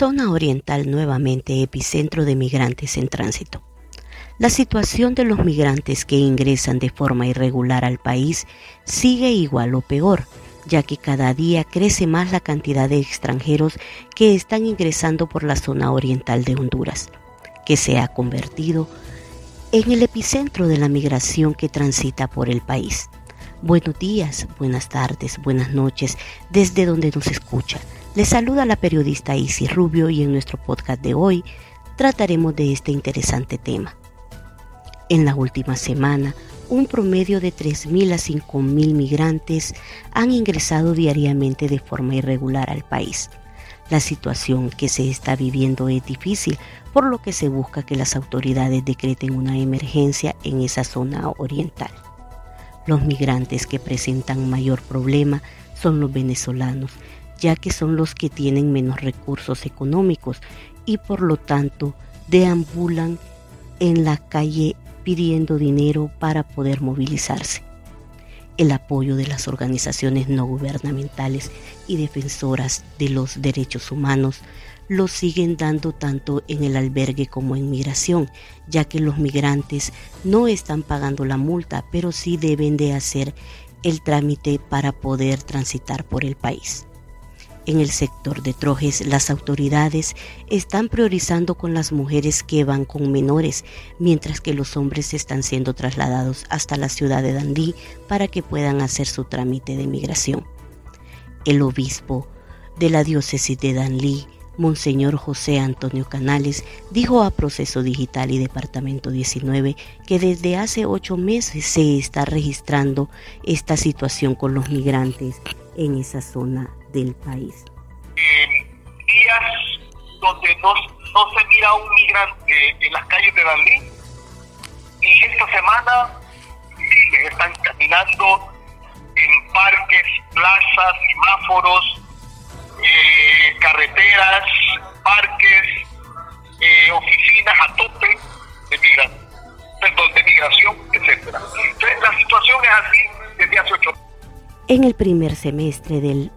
Zona Oriental nuevamente epicentro de migrantes en tránsito. La situación de los migrantes que ingresan de forma irregular al país sigue igual o peor, ya que cada día crece más la cantidad de extranjeros que están ingresando por la zona oriental de Honduras, que se ha convertido en el epicentro de la migración que transita por el país. Buenos días, buenas tardes, buenas noches, desde donde nos escucha. Les saluda la periodista Isis Rubio y en nuestro podcast de hoy trataremos de este interesante tema. En la última semana, un promedio de 3.000 a 5.000 migrantes han ingresado diariamente de forma irregular al país. La situación que se está viviendo es difícil, por lo que se busca que las autoridades decreten una emergencia en esa zona oriental. Los migrantes que presentan mayor problema son los venezolanos, ya que son los que tienen menos recursos económicos y por lo tanto deambulan en la calle pidiendo dinero para poder movilizarse. El apoyo de las organizaciones no gubernamentales y defensoras de los derechos humanos lo siguen dando tanto en el albergue como en migración, ya que los migrantes no están pagando la multa, pero sí deben de hacer el trámite para poder transitar por el país. En el sector de Trojes, las autoridades están priorizando con las mujeres que van con menores, mientras que los hombres están siendo trasladados hasta la ciudad de Dandí para que puedan hacer su trámite de migración. El obispo de la diócesis de Danlí, Monseñor José Antonio Canales, dijo a Proceso Digital y Departamento 19 que desde hace ocho meses se está registrando esta situación con los migrantes en esa zona del país. días donde no, se mira un migrante en las calles de Berlín y esta semana sí, están caminando en parques, plazas, semáforos, eh, carreteras, parques, eh, oficinas a En el primer semestre del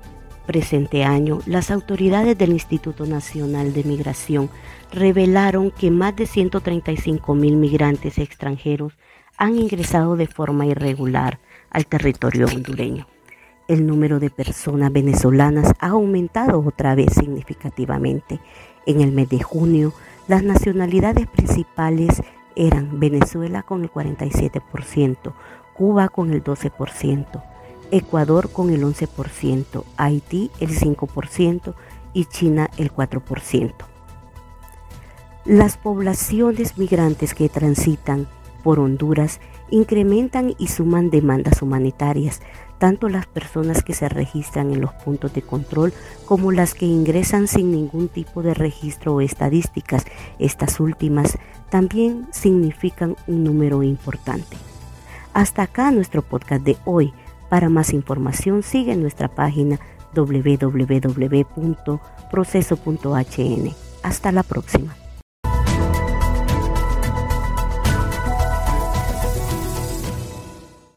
presente año, las autoridades del Instituto Nacional de Migración revelaron que más de 135 mil migrantes extranjeros han ingresado de forma irregular al territorio hondureño. El número de personas venezolanas ha aumentado otra vez significativamente. En el mes de junio, las nacionalidades principales eran Venezuela con el 47%, Cuba con el 12%, Ecuador con el 11%, Haití el 5% y China el 4%. Las poblaciones migrantes que transitan por Honduras incrementan y suman demandas humanitarias, tanto las personas que se registran en los puntos de control como las que ingresan sin ningún tipo de registro o estadísticas. Estas últimas también significan un número importante. Hasta acá nuestro podcast de hoy. Para más información sigue nuestra página www.proceso.hn. Hasta la próxima.